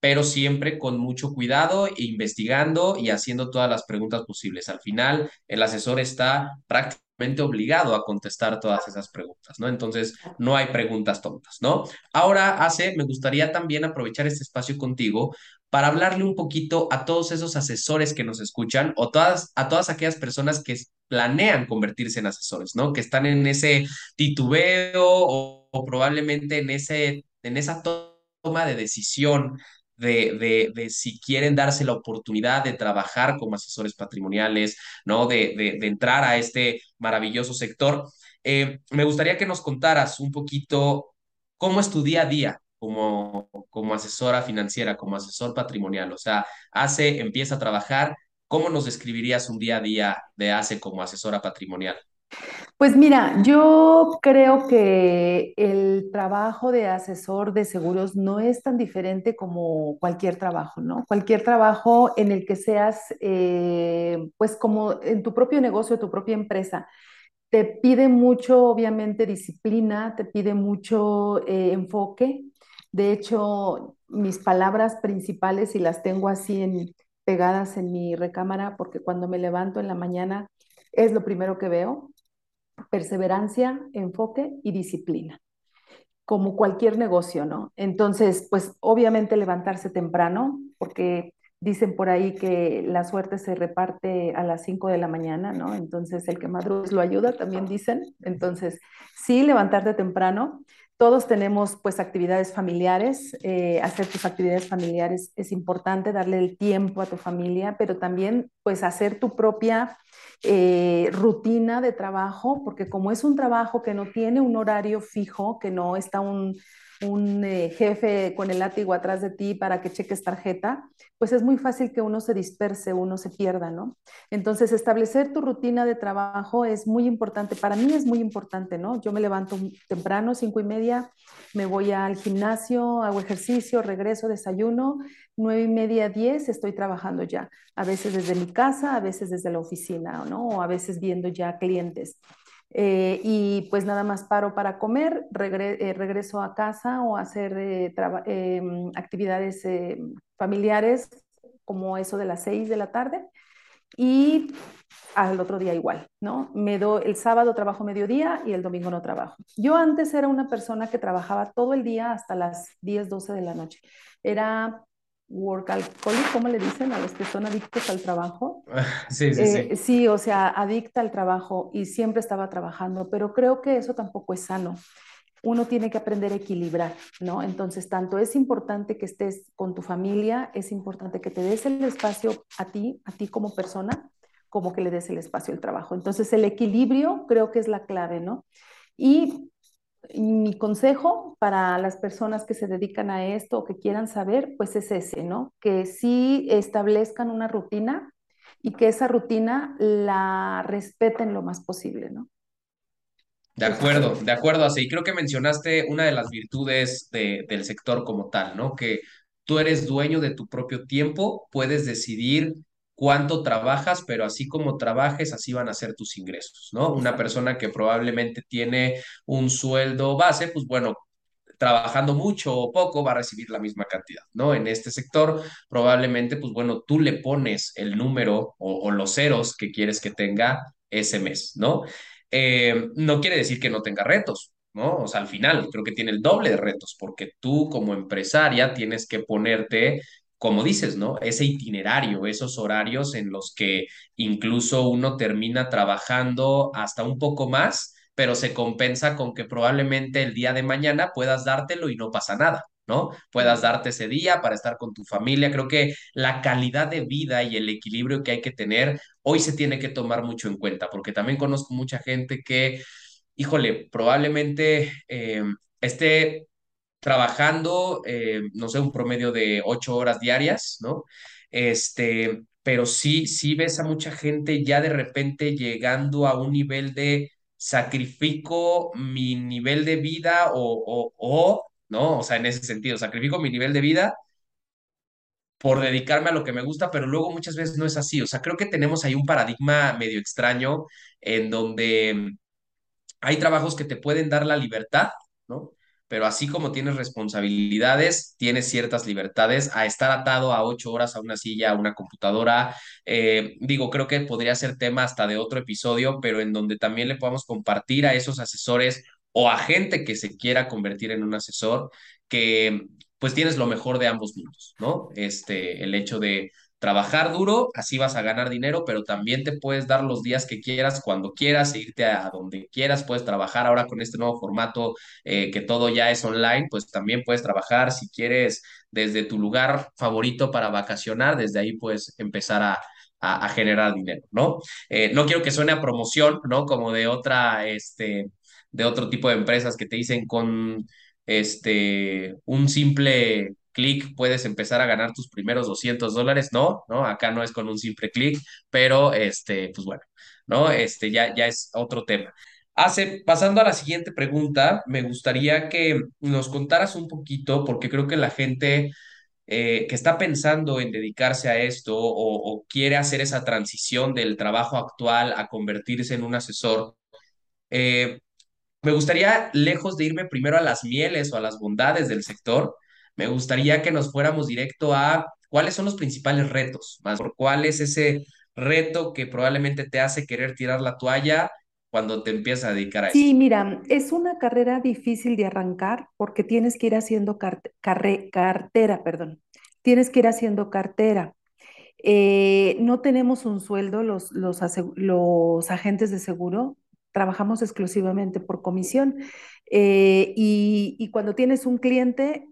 pero siempre con mucho cuidado, investigando y haciendo todas las preguntas posibles. Al final, el asesor está prácticamente obligado a contestar todas esas preguntas, ¿no? Entonces, no hay preguntas tontas, ¿no? Ahora, Hace, me gustaría también aprovechar este espacio contigo para hablarle un poquito a todos esos asesores que nos escuchan o todas, a todas aquellas personas que planean convertirse en asesores, ¿no? Que están en ese titubeo o, o probablemente en, ese, en esa toma de decisión de, de, si quieren darse la oportunidad de trabajar como asesores patrimoniales, ¿no? De, de entrar a este maravilloso sector. Eh, me gustaría que nos contaras un poquito cómo es tu día a día como, como asesora financiera, como asesor patrimonial. O sea, hace, empieza a trabajar. ¿Cómo nos describirías un día a día de ACE como asesora patrimonial? Pues mira, yo creo que el trabajo de asesor de seguros no es tan diferente como cualquier trabajo, ¿no? Cualquier trabajo en el que seas, eh, pues como en tu propio negocio, tu propia empresa, te pide mucho, obviamente, disciplina, te pide mucho eh, enfoque. De hecho, mis palabras principales, y las tengo así pegadas en mi recámara, porque cuando me levanto en la mañana es lo primero que veo, perseverancia, enfoque y disciplina, como cualquier negocio, ¿no? Entonces, pues obviamente levantarse temprano, porque dicen por ahí que la suerte se reparte a las 5 de la mañana, ¿no? Entonces, el que madruga lo ayuda, también dicen. Entonces, sí, levantarte temprano. Todos tenemos pues actividades familiares, eh, hacer tus actividades familiares es importante, darle el tiempo a tu familia, pero también pues hacer tu propia eh, rutina de trabajo, porque como es un trabajo que no tiene un horario fijo, que no está un, un eh, jefe con el látigo atrás de ti para que cheques tarjeta, pues es muy fácil que uno se disperse, uno se pierda, ¿no? Entonces, establecer tu rutina de trabajo es muy importante. Para mí es muy importante, ¿no? Yo me levanto temprano, cinco y media, me voy al gimnasio, hago ejercicio, regreso, desayuno, nueve y media, diez, estoy trabajando ya. A veces desde mi casa, a veces desde la oficina, ¿no? O a veces viendo ya clientes. Eh, y pues nada más paro para comer, eh, regreso a casa o hacer eh, actividades familiares como eso de las seis de la tarde y al otro día igual, ¿no? Me do, el sábado trabajo mediodía y el domingo no trabajo. Yo antes era una persona que trabajaba todo el día hasta las 10, 12 de la noche. Era workaholic, ¿cómo le dicen a los que son adictos al trabajo? (laughs) Sí, sí, sí. Eh, sí, o sea, adicta al trabajo y siempre estaba trabajando, pero creo que eso tampoco es sano. Uno tiene que aprender a equilibrar, ¿no? Entonces, tanto es importante que estés con tu familia, es importante que te des el espacio a ti, a ti como persona, como que le des el espacio al trabajo. Entonces, el equilibrio creo que es la clave, ¿no? Y mi consejo para las personas que se dedican a esto o que quieran saber, pues es ese, ¿no? Que sí establezcan una rutina y que esa rutina la respeten lo más posible, ¿no? De acuerdo, de acuerdo, así. Creo que mencionaste una de las virtudes del sector como tal, ¿no? Que tú eres dueño de tu propio tiempo, puedes decidir cuánto trabajas, pero así como trabajes, así van a ser tus ingresos, ¿no? Una persona que probablemente tiene un sueldo base, pues bueno, trabajando mucho o poco va a recibir la misma cantidad, ¿no? En este sector, probablemente, pues bueno, tú le pones el número o, los ceros que quieres que tenga ese mes, ¿no? Eh, no quiere decir que no tenga retos, ¿no? O sea, al final creo que tiene el doble de retos, porque tú como empresaria tienes que ponerte, como dices, ¿no? Ese itinerario, esos horarios en los que incluso uno termina trabajando hasta un poco más, pero se compensa con que probablemente el día de mañana puedas dártelo y no pasa nada. ¿no? Puedas darte ese día para estar con tu familia. Creo que la calidad de vida y el equilibrio que hay que tener hoy se tiene que tomar mucho en cuenta, porque también conozco mucha gente que, híjole, probablemente eh, esté trabajando, eh, no sé, un promedio de ocho horas diarias, ¿no? Este, pero sí, sí ves a mucha gente ya de repente llegando a un nivel de sacrifico mi nivel de vida o, o, o, ¿no? O sea, en ese sentido, sacrifico mi nivel de vida por dedicarme a lo que me gusta, pero luego muchas veces no es así. O sea, creo que tenemos ahí un paradigma medio extraño en donde hay trabajos que te pueden dar la libertad, ¿no? Pero así como tienes responsabilidades, tienes ciertas libertades a estar atado a ocho horas a una silla, a una computadora. Eh, digo, creo que podría ser tema hasta de otro episodio, pero en donde también le podamos compartir a esos asesores o a gente que se quiera convertir en un asesor, que pues tienes lo mejor de ambos mundos, ¿no? Este, el hecho de trabajar duro, así vas a ganar dinero, pero también te puedes dar los días que quieras, cuando quieras, e irte a, donde quieras, puedes trabajar ahora con este nuevo formato eh, que todo ya es online, pues también puedes trabajar si quieres desde tu lugar favorito para vacacionar, desde ahí puedes empezar a, a, generar dinero, ¿no? Eh, no quiero que suene a promoción, ¿no? Como de otra, este, de otro tipo de empresas que te dicen con este, un simple clic puedes empezar a ganar tus primeros 200 dólares. No, no, acá no es con un simple clic, pero este, pues bueno, ¿no? Este ya, ya es otro tema. Hace, pasando a la siguiente pregunta, me gustaría que nos contaras un poquito, porque creo que la gente eh, que está pensando en dedicarse a esto o, quiere hacer esa transición del trabajo actual a convertirse en un asesor, eh, me gustaría, lejos de irme primero a las mieles o a las bondades del sector, me gustaría que nos fuéramos directo a cuáles son los principales retos, más por cuál es ese reto que probablemente te hace querer tirar la toalla cuando te empiezas a dedicar a Sí, esto. mira, es una carrera difícil de arrancar porque tienes que ir haciendo carre- cartera, perdón. Tienes que ir haciendo cartera. Eh, no tenemos un sueldo los, los, los agentes de seguro, trabajamos exclusivamente por comisión. Eh, y, y cuando tienes un cliente,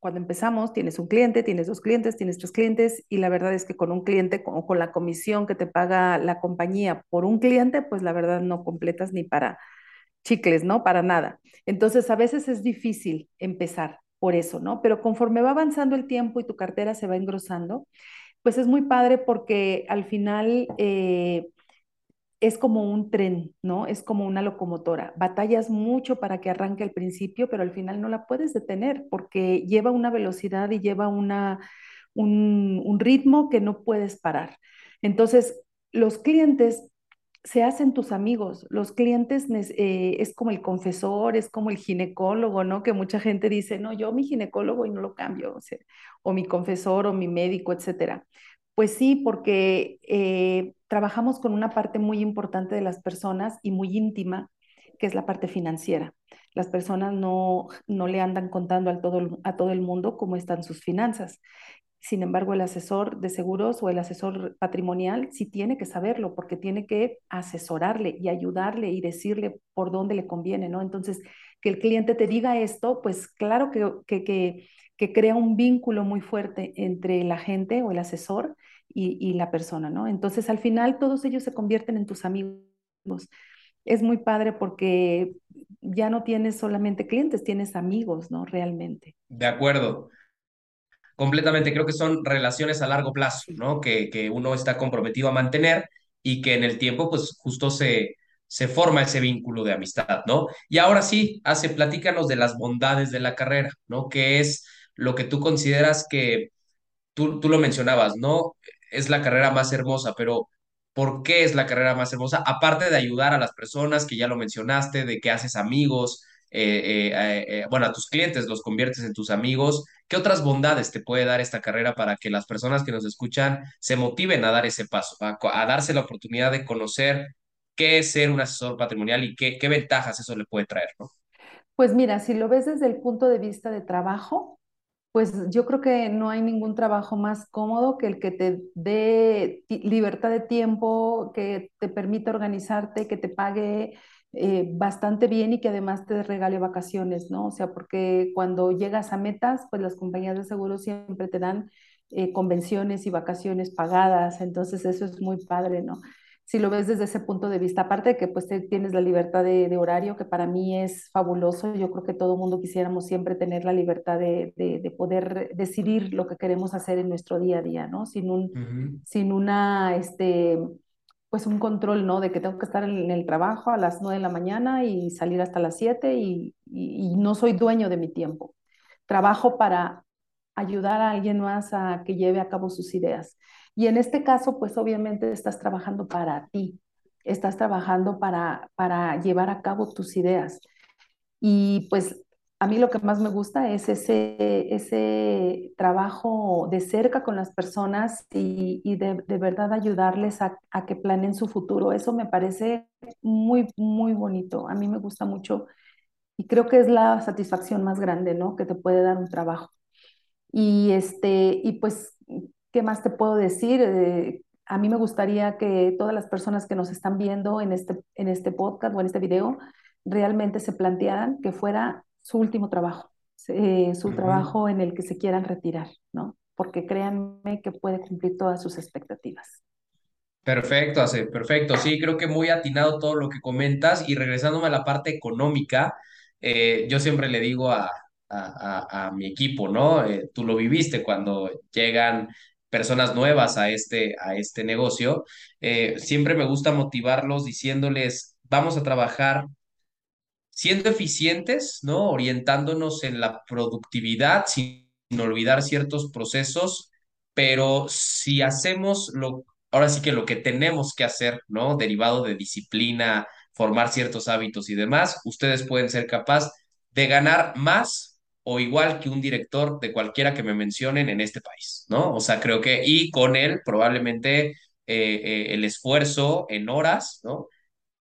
cuando empezamos, tienes un cliente, tienes dos clientes, tienes tres clientes, y la verdad es que con un cliente o con la comisión que te paga la compañía por un cliente, pues la verdad no completas ni para chicles, ¿no? Para nada. Entonces, a veces es difícil empezar por eso, ¿no? Pero conforme va avanzando el tiempo y tu cartera se va engrosando, pues es muy padre porque al final eh, es como un tren, ¿no? Es como una locomotora. Batallas mucho para que arranque al principio, pero al final no la puedes detener porque lleva una velocidad y lleva una, un, ritmo que no puedes parar. Entonces, los clientes se hacen tus amigos. Los clientes eh, es como el confesor, es como el ginecólogo, ¿no? Que mucha gente dice, no, yo mi ginecólogo y no lo cambio, o o mi confesor o mi médico, etcétera. Pues sí, porque eh, trabajamos con una parte muy importante de las personas y muy íntima, que es la parte financiera. Las personas no, no le andan contando a todo, a todo el mundo cómo están sus finanzas. Sin embargo, el asesor de seguros o el asesor patrimonial sí tiene que saberlo porque tiene que asesorarle y ayudarle y decirle por dónde le conviene, ¿no? Entonces, que el cliente te diga esto, pues claro que, que, que, que crea un vínculo muy fuerte entre la gente o el asesor y, y, la persona, ¿no? Entonces, al final, todos ellos se convierten en tus amigos. Es muy padre porque ya no tienes solamente clientes, tienes amigos, ¿no? Realmente. De acuerdo. Completamente, creo que son relaciones a largo plazo, ¿no? Que, que uno está comprometido a mantener y que en el tiempo, pues justo se, se forma ese vínculo de amistad, ¿no? Y ahora sí, hace, platícanos de las bondades de la carrera, ¿no? ¿Qué es lo que tú consideras que, tú, tú lo mencionabas, ¿no? Es la carrera más hermosa, pero ¿por qué es la carrera más hermosa? Aparte de ayudar a las personas, que ya lo mencionaste, de que haces amigos, eh, eh, bueno, a tus clientes los conviertes en tus amigos. ¿Qué otras bondades te puede dar esta carrera para que las personas que nos escuchan se motiven a dar ese paso, a, a darse la oportunidad de conocer qué es ser un asesor patrimonial y qué, qué ventajas eso le puede traer, ¿no? Pues mira, si lo ves desde el punto de vista de trabajo, pues yo creo que no hay ningún trabajo más cómodo que el que te dé libertad de tiempo, que te permita organizarte, que te pague eh, bastante bien y que además te regale vacaciones, ¿no? O sea, porque cuando llegas a metas, pues las compañías de seguro siempre te dan eh, convenciones y vacaciones pagadas, entonces eso es muy padre, ¿no? Si lo ves desde ese punto de vista, aparte de que pues tienes la libertad de, horario, que para mí es fabuloso, yo creo que todo mundo quisiéramos siempre tener la libertad de, de, poder decidir lo que queremos hacer en nuestro día a día, ¿no? Sin un, sin una, este, pues un control, ¿no? De que tengo que estar en el trabajo a las 9 de la mañana y salir hasta las 7 y, y, y no soy dueño de mi tiempo. Trabajo para ayudar a alguien más a que lleve a cabo sus ideas. Y en este caso, pues obviamente estás trabajando para ti, estás trabajando para, para llevar a cabo tus ideas. Y pues a mí lo que más me gusta es ese, ese trabajo de cerca con las personas y, de, de, verdad ayudarles a, a, que planeen su futuro. Eso me parece muy, muy bonito. A mí me gusta mucho y creo que es la satisfacción más grande, ¿no? Que te puede dar un trabajo. Y, este, y pues ¿Qué más te puedo decir? Eh, a mí me gustaría que todas las personas que nos están viendo en este, en este podcast o en este video realmente se plantearan que fuera su último trabajo, eh, su trabajo en el que se quieran retirar, ¿no? Porque créanme que puede cumplir todas sus expectativas. Perfecto, hace, perfecto. Sí, creo que muy atinado todo lo que comentas y regresándome a la parte económica, eh, yo siempre le digo a, a, a mi equipo, ¿no? tú lo viviste cuando llegan personas nuevas a este, a este negocio, eh, siempre me gusta motivarlos diciéndoles, vamos a trabajar siendo eficientes, ¿no? Orientándonos en la productividad sin olvidar ciertos procesos, pero si hacemos lo, ahora sí que lo que tenemos que hacer, ¿no? Derivado de disciplina, formar ciertos hábitos y demás, ustedes pueden ser capaces de ganar más o igual que un director de cualquiera que me mencionen en este país, ¿no? O sea, creo que, y con él probablemente eh, eh, el esfuerzo en horas, ¿no?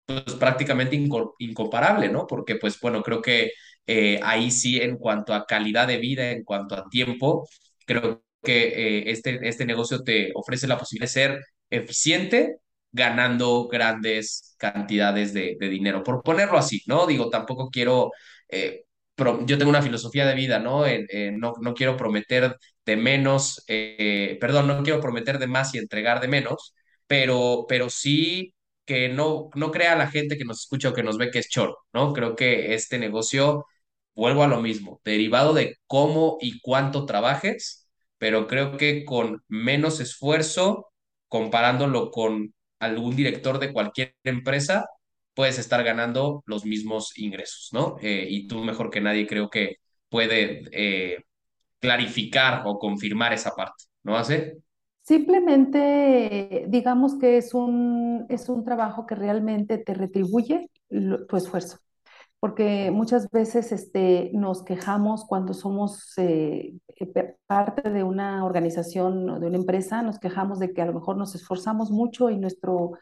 Pues prácticamente incomparable, ¿no? Porque, pues bueno, creo que eh, ahí sí, en cuanto a calidad de vida, en cuanto a tiempo, creo que este, este negocio te ofrece la posibilidad de ser eficiente ganando grandes cantidades de, de dinero, por ponerlo así, ¿no? Digo, tampoco quiero yo tengo una filosofía de vida, ¿no? no, no, quiero prometer de menos, eh, perdón, no quiero prometer de más y entregar de menos, pero, pero sí que no, no crea la gente que nos escucha o que nos ve que es choro, ¿no? Creo que este negocio, vuelvo a lo mismo, derivado de cómo y cuánto trabajes, pero creo que con menos esfuerzo, comparándolo con algún director de cualquier empresa, puedes estar ganando los mismos ingresos, ¿no? Eh, y tú mejor que nadie creo que puede eh, clarificar o confirmar esa parte, ¿no hace? Simplemente digamos que es un, es un trabajo que realmente te retribuye tu esfuerzo, porque muchas veces este, nos quejamos cuando somos eh, parte de una organización o de una empresa, nos quejamos de que a lo mejor nos esforzamos mucho y nuestro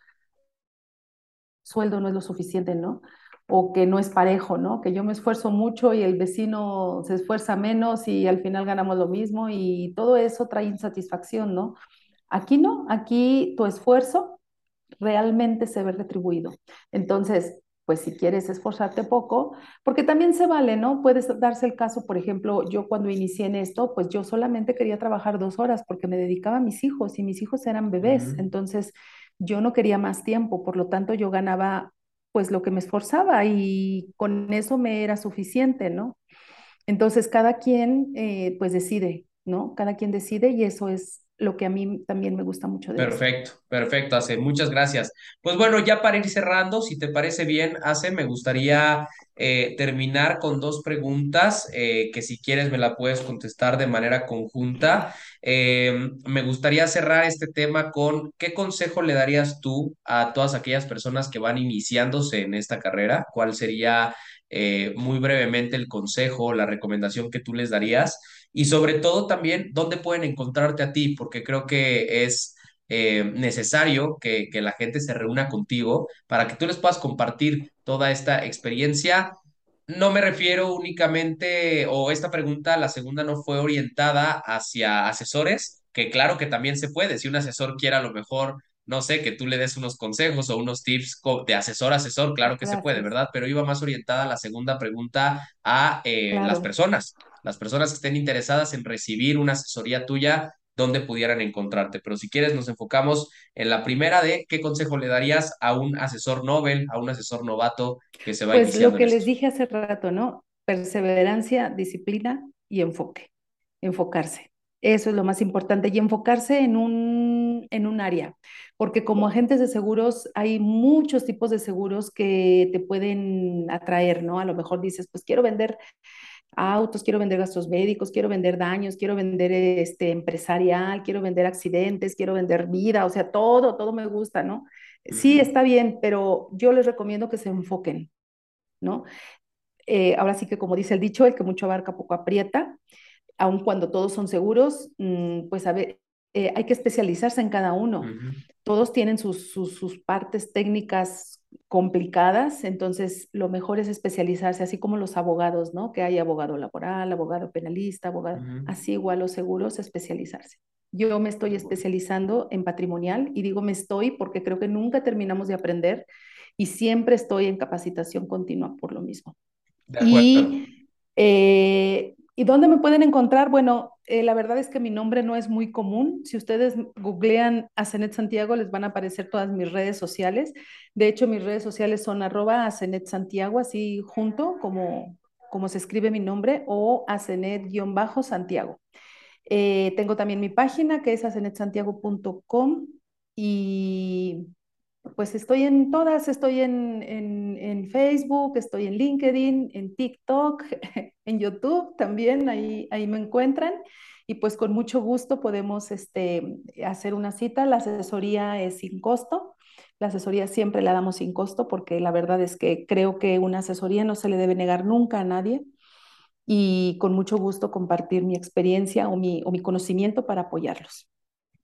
sueldo no es lo suficiente, ¿no? O que no es parejo, ¿no? Que yo me esfuerzo mucho y el vecino se esfuerza menos y al final ganamos lo mismo y todo eso trae insatisfacción, ¿no? Aquí no, aquí tu esfuerzo realmente se ve retribuido. Entonces, pues si quieres esforzarte poco, porque también se vale, ¿no? Puedes darse el caso, por ejemplo, yo cuando inicié en esto, pues yo solamente quería trabajar dos horas porque me dedicaba a mis hijos y mis hijos eran bebés, entonces yo no quería más tiempo, por lo tanto yo ganaba pues lo que me esforzaba y con eso me era suficiente, ¿no? Entonces cada quien eh, pues decide, ¿no? Cada quien decide y eso es lo que a mí también me gusta mucho Perfecto, perfecto, Ace. Muchas gracias. Pues bueno, ya para ir cerrando, si te parece bien, Ace, me gustaría eh, terminar con dos preguntas eh, que si quieres me la puedes contestar de manera conjunta. Eh, me gustaría cerrar este tema con ¿qué consejo le darías tú a todas aquellas personas que van iniciándose en esta carrera? ¿Cuál sería muy brevemente el consejo, la recomendación que tú les darías? Y sobre todo también, ¿dónde pueden encontrarte a ti? Porque creo que es eh, necesario que la gente se reúna contigo para que tú les puedas compartir toda esta experiencia. No me refiero únicamente, o esta pregunta, la segunda no fue orientada hacia asesores, que claro que también se puede. Si un asesor quiere a lo mejor, no sé, que tú le des unos consejos o unos tips de asesor a asesor, claro que se puede. ¿verdad? Pero iba más orientada la segunda pregunta a eh, las personas, las personas que estén interesadas en recibir una asesoría tuya dónde pudieran encontrarte. Pero si quieres, nos enfocamos en la primera de qué consejo le darías a un asesor Nobel, a un asesor novato que se va Pues lo en que les esto. dije hace rato, ¿no? Perseverancia, disciplina y enfoque. Enfocarse. Eso es lo más importante. Y enfocarse en un, en un área. Porque como agentes de seguros hay muchos tipos de seguros que te pueden atraer, ¿no? A lo mejor dices, pues quiero vender autos, quiero vender gastos médicos, quiero vender daños, quiero vender este empresarial, quiero vender accidentes, quiero vender vida, o sea, todo, todo me gusta, ¿no? Sí, está bien, pero yo les recomiendo que se enfoquen, ¿no? Eh, ahora sí que como dice el dicho, el que mucho abarca poco aprieta, aun cuando todos son seguros, mmm, pues a ver, eh, hay que especializarse en cada uno. Todos tienen sus, sus, sus partes técnicas complicadas, entonces lo mejor es especializarse, así como los abogados, ¿no? Que hay abogado laboral, abogado penalista, abogado, así igual los seguros, especializarse. Yo me estoy especializando en patrimonial y digo me estoy porque creo que nunca terminamos de aprender y siempre estoy en capacitación continua por lo mismo. De. Y, eh, ¿y dónde me pueden encontrar? Bueno, eh, la verdad es que mi nombre no es muy común. Si ustedes googlean a Santiago, les van a aparecer todas mis redes sociales. De hecho, mis redes sociales son arroba Santiago, así junto, como, como se escribe mi nombre, o Cenet-Santiago. Eh, tengo también mi página que es acenetsantiago.com y pues estoy en todas, estoy en, en, en, Facebook, estoy en LinkedIn, en TikTok, (laughs) en YouTube también, ahí, ahí me encuentran. Y pues con mucho gusto podemos este, hacer una cita. La asesoría es sin costo. La asesoría siempre la damos sin costo porque la verdad es que creo que una asesoría no se le debe negar nunca a nadie y con mucho gusto compartir mi experiencia o mi, o mi conocimiento para apoyarlos.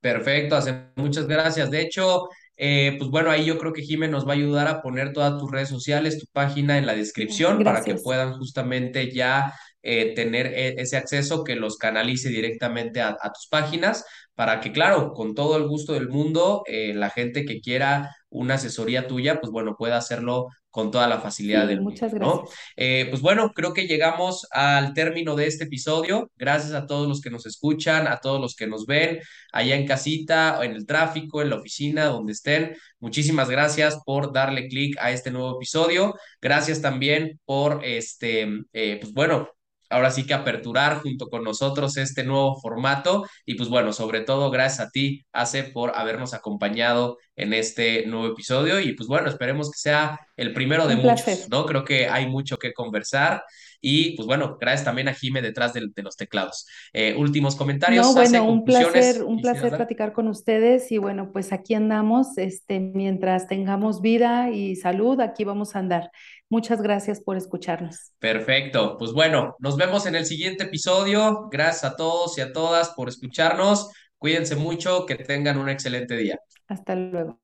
Perfecto, muchas gracias. De hecho, eh, pues bueno, ahí yo creo que Jimé nos va a ayudar a poner todas tus redes sociales, tu página en la descripción para que puedan justamente ya eh, tener e- ese acceso que los canalice directamente a, a tus páginas, para que, claro, con todo el gusto del mundo, eh, la gente que quiera una asesoría tuya, pues bueno, pueda hacerlo con toda la facilidad Sí, del mundo, muchas ¿no? gracias. Eh, pues bueno, creo que llegamos al término de este episodio. Gracias a todos los que nos escuchan, a todos los que nos ven allá en casita, en el tráfico, en la oficina, donde estén. Muchísimas gracias por darle clic a este nuevo episodio. Gracias también por, este, eh, pues bueno, ahora sí que aperturar junto con nosotros este nuevo formato. Y pues bueno, sobre todo gracias a ti, Ace, por habernos acompañado en este nuevo episodio. Y pues bueno, esperemos que sea el primero de muchos. ¿no? Creo que hay mucho que conversar. Y pues bueno, gracias también a Jime detrás de, de los teclados. Eh, últimos comentarios, bueno, un placer, un placer platicar con ustedes y bueno, pues aquí andamos, este, mientras tengamos vida y salud, aquí vamos a andar. Muchas gracias por escucharnos. Perfecto, pues bueno, nos vemos en el siguiente episodio. Gracias a todos y a todas por escucharnos. Cuídense mucho, que tengan un excelente día. Hasta luego.